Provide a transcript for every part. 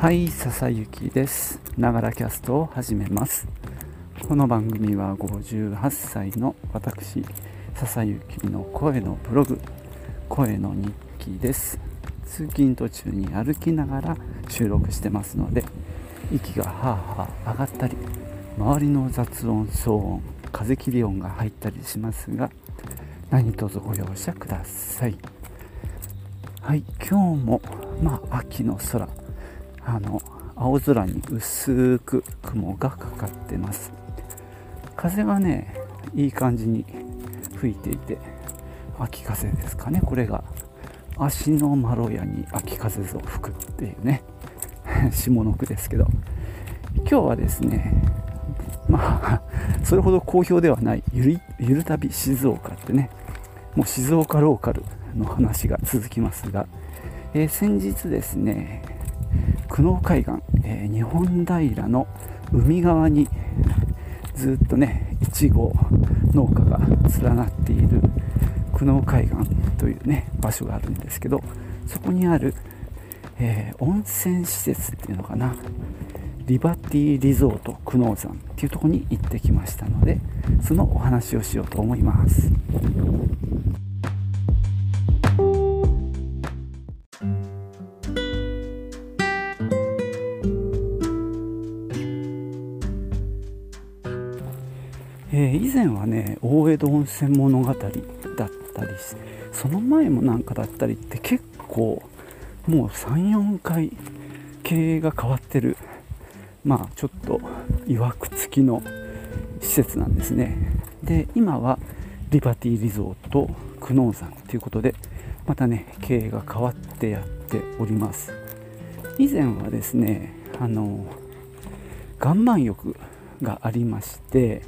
はい笹雪です。ながらキャストを始めます。この番組は58歳の私笹雪の声のブログ。声の日記です。通勤途中に歩きながら収録してますので息がはあはあ上がったり周りの雑音騒音風切り音が入ったりしますが何卒ご容赦ください。はい今日もまあ秋の空。あの青空に薄く雲がかかってます。風がねいい感じに吹いていて秋風ですかねこれが。足のまろやに秋風ぞ吹くっていうね 下の句ですけど。今日はですねまあ それほど好評ではないゆるゆる旅静岡ってねもう静岡ローカルの話が続きますが、えー、先日ですね久能海岸、えー、日本平の海側にずっとねいちご農家が連なっている久能海岸というね場所があるんですけどそこにある、えー、温泉施設っていうのかなリバティリゾート久能山っていうとこに行ってきましたのでそのお話をしようと思います。大江戸温泉物語だったりその前もなんかだったりって結構もう34回経営が変わってる。まあちょっといわくつきの施設なんですね。で今はリバティリゾート久能山ということでまたね経営が変わってやっております。以前はですねあの岩盤浴がありまして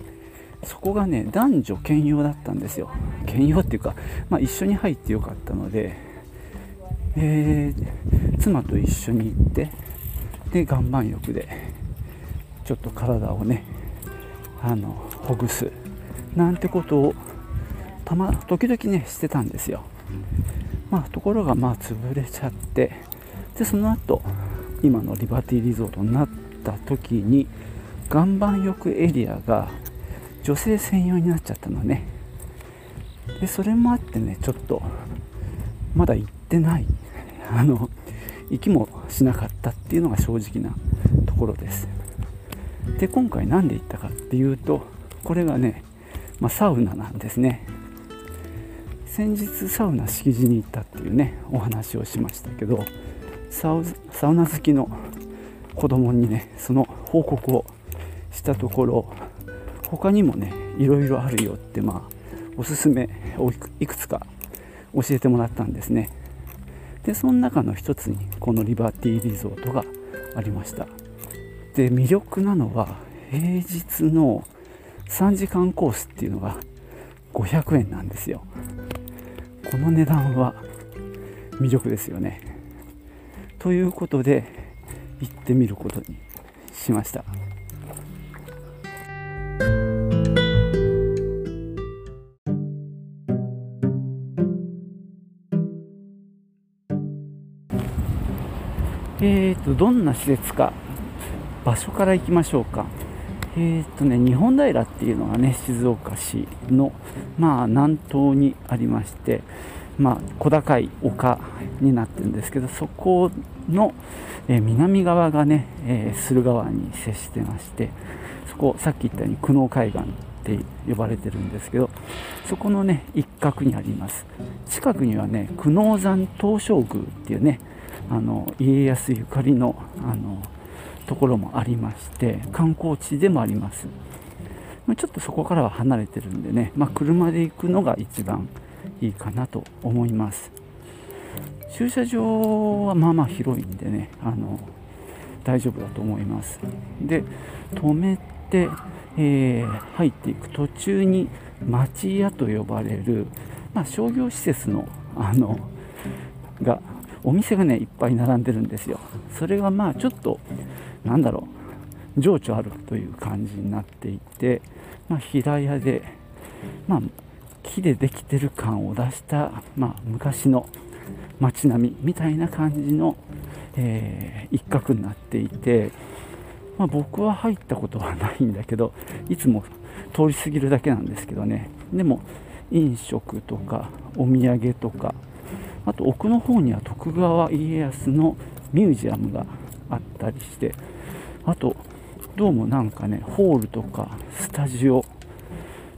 そこがね男女兼用だったんですよ。兼用っていうか、まあ、一緒に入ってよかったので、えー、妻と一緒に行ってで岩盤浴でちょっと体をねあのほぐすなんてことをたま時々ねしてたんですよ。まあところがまあ潰れちゃってでその後今のリバティリゾートになった時に岩盤浴エリアが女性専用になっちゃったのね。でそれもあってねちょっとまだ行ってない。あの行きもしなかったっていうのが正直なところです。で今回何で行ったかっていうとこれがね、まあ、サウナなんですね。先日サウナ敷地に行ったっていうねお話をしましたけどサウナ好きの子供にねその報告をしたところ他にもねいろいろあるよってまあおすすめをいくつか教えてもらったんですね。でその中の一つにこのリバティリゾートがありました。で魅力なのは平日の3時間コースっていうのが500円なんですよ。この値段は魅力ですよね。ということで行ってみることにしました。どんな施設か場所から行きましょうか。えーとね、日本平っていうのがね静岡市の、まあ、南東にありまして、まあ、小高い丘になってるんですけどそこの、えー、南側がね、えー、駿河湾に接してましてそこさっき言ったように久能海岸って呼ばれてるんですけどそこのね一角にあります。近くにはね久能山東照宮っていうねあの家康ゆかりのあのところもありまして観光地でもあります。ちょっとそこからは離れてるんでね、まあ、車で行くのが一番いいかなと思います。駐車場はまあまあ広いんでねあの大丈夫だと思います。で止めて、えー、入っていく途中に町屋と呼ばれる、まあ、商業施設のあのがお店がねいっぱい並んでるんですよ。それがまあちょっとなんだろう。情緒あるという感じになっていて、まあ、平屋で、まあ、木でできてる感を出した、まあ、昔の街並みみたいな感じの、えー、一角になっていて、まあ、僕は入ったことはないんだけどいつも通り過ぎるだけなんですけどね。でも飲食とかお土産とかあと奥の方には徳川家康のミュージアムがあったりしてあとどうもなんかねホールとかスタジオ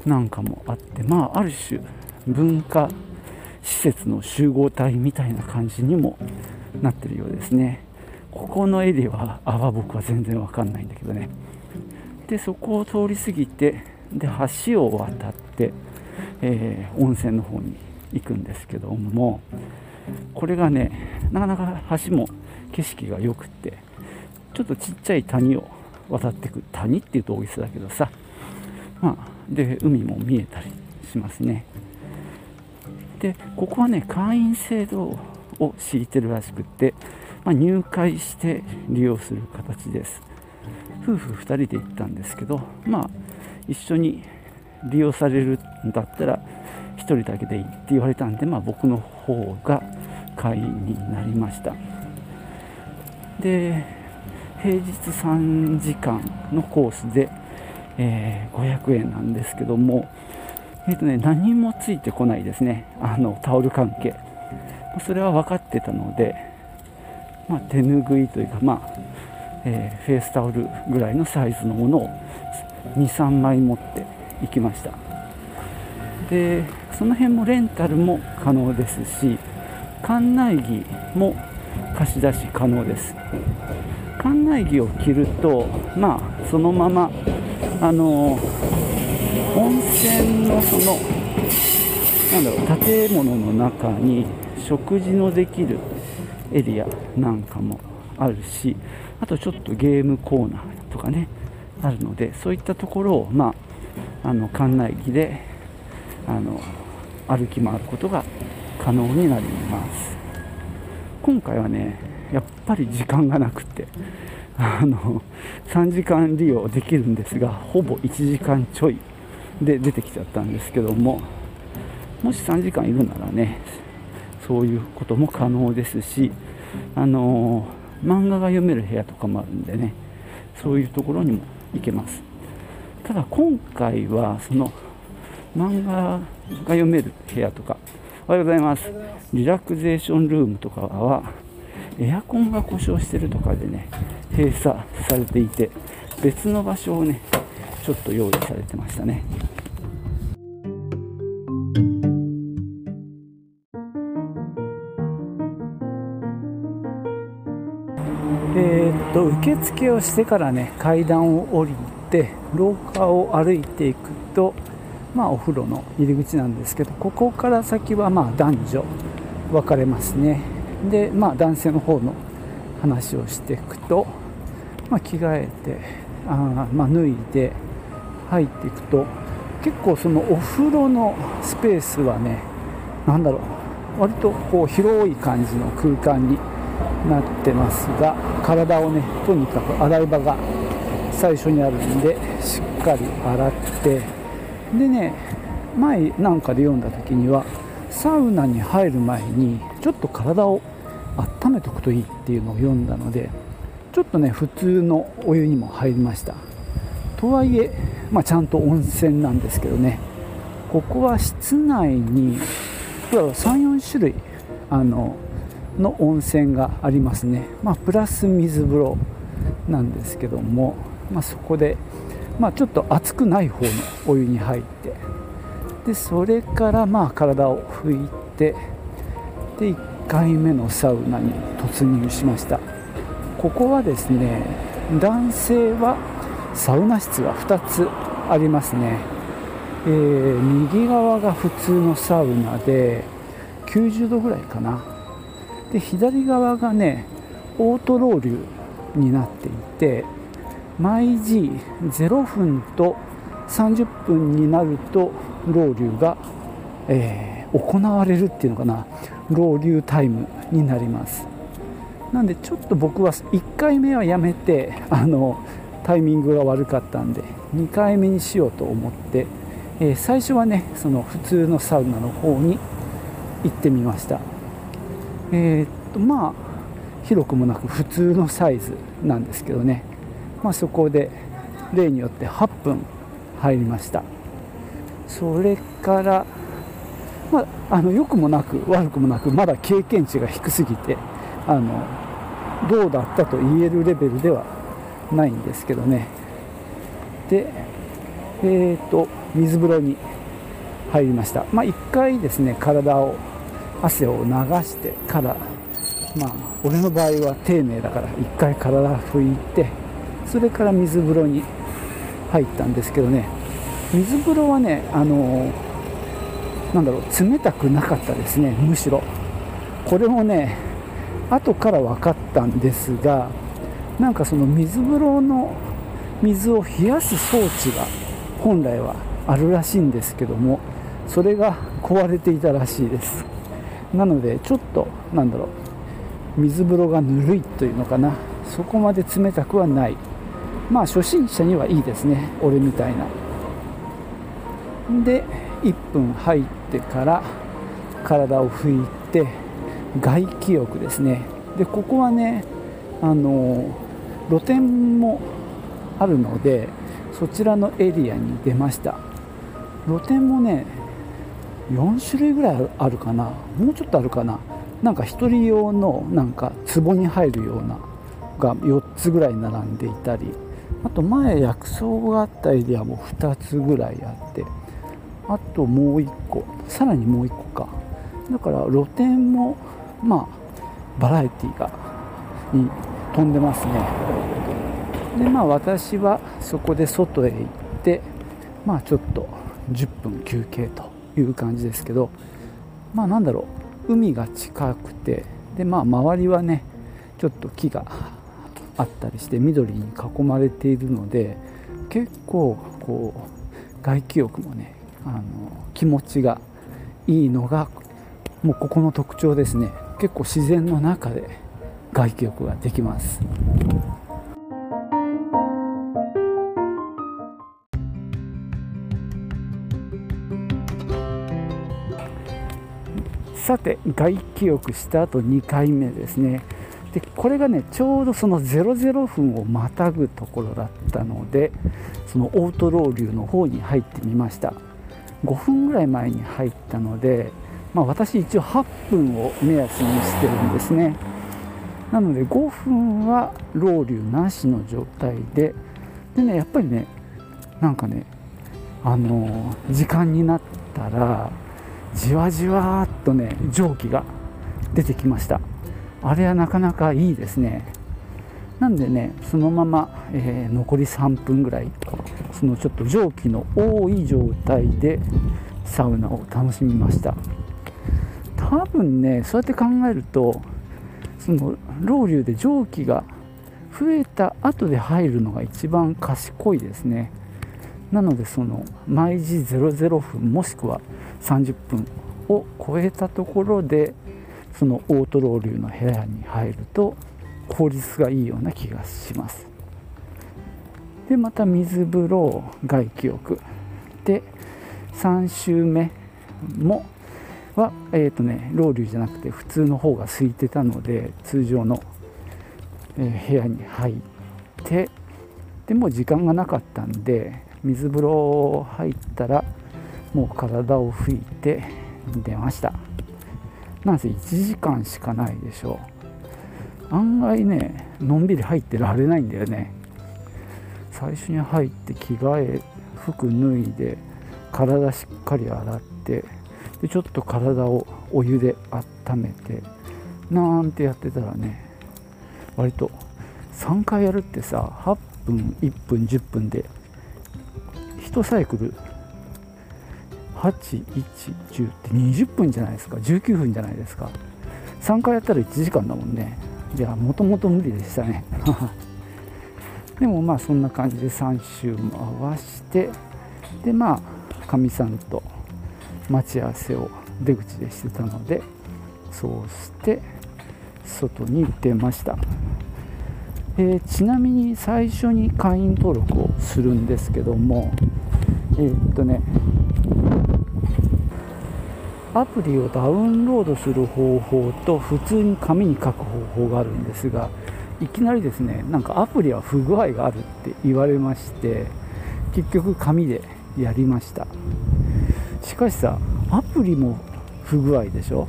なんかもあってまあある種文化施設の集合体みたいな感じにもなってるようですね。ここのエリアはは僕は全然わかんないんだけどね。でそこを通り過ぎてで橋を渡って、えー、温泉の方に行くんですけどもこれがねなかなか橋も景色が良くってちょっとちっちゃい谷を渡ってく谷っていうと大げさだけどさまあで海も見えたりしますね。でここはね会員制度を敷いてるらしくって、まあ、入会して利用する形です。夫婦2人で行ったんですけどまあ一緒に利用されるんだったら1人だけでいいって言われたんで、まあ、僕の方が会員になりました。で平日3時間のコースで、えー、500円なんですけども、えーとね、何もついてこないですね。あのタオル関係。それは分かってたので、まあ、手ぬぐいというか、まあえー、フェイスタオルぐらいのサイズのものを23枚持って行きました。でその辺もレンタルも可能ですし館内着も貸し出し可能です。館内着を着るとまあそのままあの温泉のそのなんだろう建物の中に食事のできるエリアなんかもあるしあとちょっとゲームコーナーとかねあるのでそういったところを、まあ、あの館内着であの歩き回ることが可能になります。今回はねやっぱり時間がなくてあの3時間利用できるんですがほぼ1時間ちょいで出てきちゃったんですけどももし3時間いるならねそういうことも可能ですしあの漫画が読める部屋とかもあるんでねそういうところにも行けます。ただ今回はその漫画が読める部屋とか。おはようございます。リラクゼーションルームとかはエアコンが故障してるとかでね閉鎖されていて別の場所をねちょっと用意されてましたね。えー、っと受付をしてからね階段を降りて廊下を歩いていくとまあお風呂の入り口なんですけどここから先はま男女分かれますね。でまあ男性の方の話をしていくと、まあ、着替えてあまあ、脱いで入っていくと結構そのお風呂のスペースはね何だろう割とこう広い感じの空間になってますが体をねとにかく洗い場が最初にあるんでしっかり洗ってでね前なんかで読んだ時にはサウナに入る前にちょっと体を温めておくといいっていうのを読んだのでちょっとね普通のお湯にも入りました。とはいえ、まあ、ちゃんと温泉なんですけどね。ここは室内に34種類あのの温泉がありますね、まあ、プラス水風呂なんですけども、まあ、そこで、まあ、ちょっと熱くない方のお湯に入ってでそれからまあ体を拭いてで1回目のサウナに突入しました。ここはですね男性はサウナ室が2つありますね、えー、右側が普通のサウナで90度ぐらいかな。で左側がねオートロウリュになっていて毎時0分と30分になるとロウリュが、えー、行われるっていうのかな。ロウリュタイムになります。なんでちょっと僕は1回目はやめてあのタイミングが悪かったんで2回目にしようと思って、えー、最初はねその普通のサウナの方に行ってみました。えー、っとまあ広くもなく普通のサイズなんですけどね、まあ、そこで例によって8分入りました。それからまあ、あの良くもなく悪くもなくまだ経験値が低すぎてあのどうだったと言えるレベルではないんですけどね。でえーと、水風呂に入りました、まあ、1回ですね体を汗を流してからまあ俺の場合は丁寧だから1回体拭いてそれから水風呂に入ったんですけどね。水風呂はねあのなんだろう冷たくなかったですねむしろ。これもね後から分かったんですがなんかその水風呂の水を冷やす装置が本来はあるらしいんですけどもそれが壊れていたらしいです。なのでちょっとなんだろう水風呂がぬるいというのかな。そこまで冷たくはない。まあ初心者にはいいですね。俺みたいな。で1分入ってから体を拭いて外気浴ですね。でここはねあの露店もあるのでそちらのエリアに出ました。露店もね4種類ぐらいあるかな。もうちょっとあるかな。なんか1人用のなんか壺に入るようなが4つぐらい並んでいたり。あと前薬草があったエリアも2つぐらいあってあともう1個さらにもう1個か。だから露店もまあバラエティがに飛んでますね。でまあ私はそこで外へ行ってまあちょっと10分休憩という感じですけどまあなんだろう。海が近くてでまあ周りはねちょっと木があったりして緑に囲まれているので結構こう外気浴もねあの気持ちがいいのがもうここの特徴ですね。結構自然の中で外気浴ができます。さて外気浴した後2回目ですね。でこれがねちょうどその00分をまたぐところだったのでそのオートロウリュの方に入ってみました。5分ぐらい前に入ったので、まあ、私一応8分を目安にしてるんですね。なので5分はロウリュなしの状態ででねやっぱりねなんかねあの時間になったらじわじわっとね蒸気が出てきました。あれはなかなかいいですね。なんでねそのまま、えー、残り3分ぐらいそのちょっと蒸気の多い状態でサウナを楽しみました。多分ねそうやって考えるとそのロウリュで蒸気が増えた後で入るのが一番賢いですね。なのでその毎時00分もしくは30分を超えたところでそのオートロウリュの部屋に入ると効率がいいような気がします。でまた水風呂外気浴。で3週目もはえっ、ー、とねロウリュじゃなくて普通の方が空いてたので通常の、え部屋に入ってでも時間がなかったんで水風呂入ったらもう体を拭いて出ました。なんせ1時間しかないでしょ。う案外ねのんびり入ってられないんだよね。最初に入って着替え服脱いで体しっかり洗ってでちょっと体をお湯で温めてなんてやってたらね割と3回やるってさ8分1分10分で1サイクル8110って20分じゃないですか。19分じゃないですか。3回やったら1時間だもんね。じゃあもともと無理でしたね。でもまあそんな感じで3周回してでまあかみさんと待ち合わせを出口でしてたのでそうして外に出ました、えー、ちなみに最初に会員登録をするんですけどもえー、っとねアプリをダウンロードする方法と普通に紙に書く方法があるんですがいきなりですねなんかアプリは不具合があるって言われまして結局紙でやりました。しかしさアプリも不具合でしょ？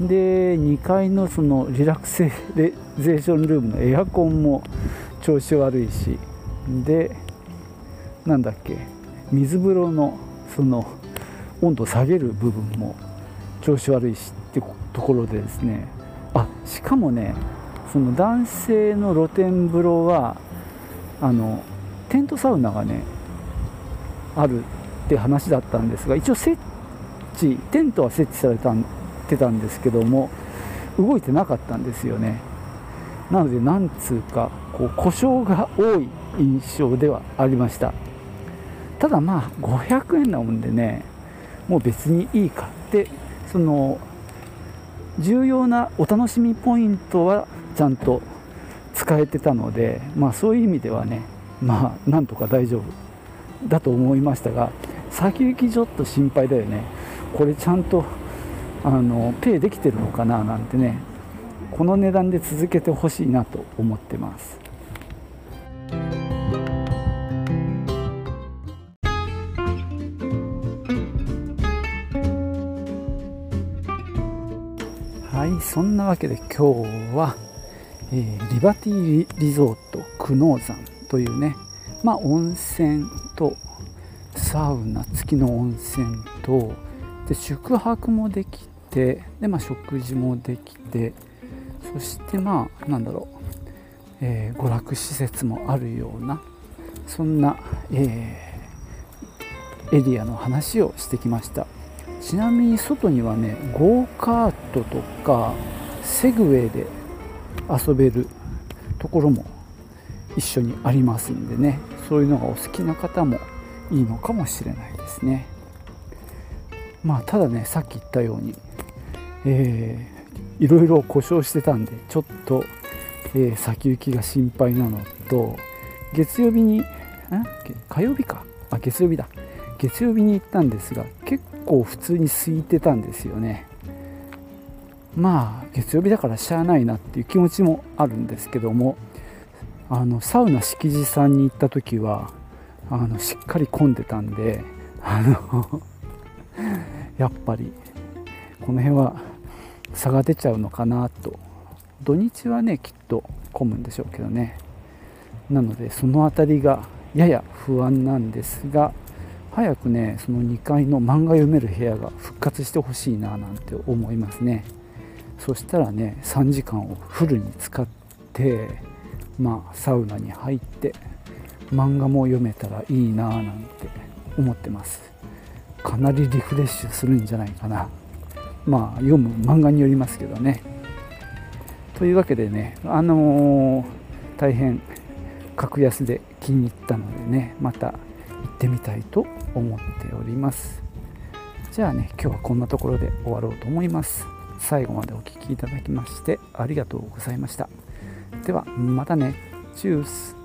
で2階のそのリラクセーションルームのエアコンも調子悪いし。でなんだっけ？水風呂のその温度を下げる部分も調子悪いしってところでですね。あしかもねその男性の露天風呂はあのテントサウナがねあるって話だったんですが一応設置テントは設置されたてたんですけども動いてなかったんですよね。なのでなんつうかこう故障が多い印象ではありました。ただまあ500円なもんでねもう別にいいかってその重要なお楽しみポイントはちゃんと使えてたのでまあそういう意味ではねまあなんとか大丈夫だと思いましたが先行きちょっと心配だよね。これちゃんとあのペイできてるのかななんてねこの値段で続けてほしいなと思ってます。いそんなわけで今日は、えー、リバティリゾート久能山というねまあ温泉とサウナ付きの温泉とで宿泊もできてで、まあ、食事もできてそしてまあなんだろう、えー、娯楽施設もあるようなそんな、えー、エリアの話をしてきました。ちなみに外にはねゴーカートとかセグウェイで遊べるところも一緒にありますんでね。そういうのがお好きな方もいいのかもしれないですね。まあただねさっき言ったように、えー、いろいろ故障してたんでちょっと、えー、先行きが心配なのと月曜日に火曜日か。あ月曜日だ。月曜日に行ったんですが構普通に空いてたんですよね。まあ月曜日だからしゃあないなっていう気持ちもあるんですけどもあのサウナ敷地さんに行った時はあのしっかり混んでたんであの やっぱりこの辺は差が出ちゃうのかなと。土日はねきっと混むんでしょうけどね。なのでその辺りがやや不安なんですが早くねその2階の漫画読める部屋が復活してほしいななんて思いますね。そしたらね3時間をフルに使ってまあサウナに入って漫画も読めたらいいななんて思ってます。かなりリフレッシュするんじゃないかな。まあ読む漫画によりますけどね。というわけでねあのー、大変格安で気に入ったのでねまた行ってみたいと思っております。じゃあね今日はこんなところで終わろうと思います。最後までお聴きいただきましてありがとうございました。ではまたね。チュース。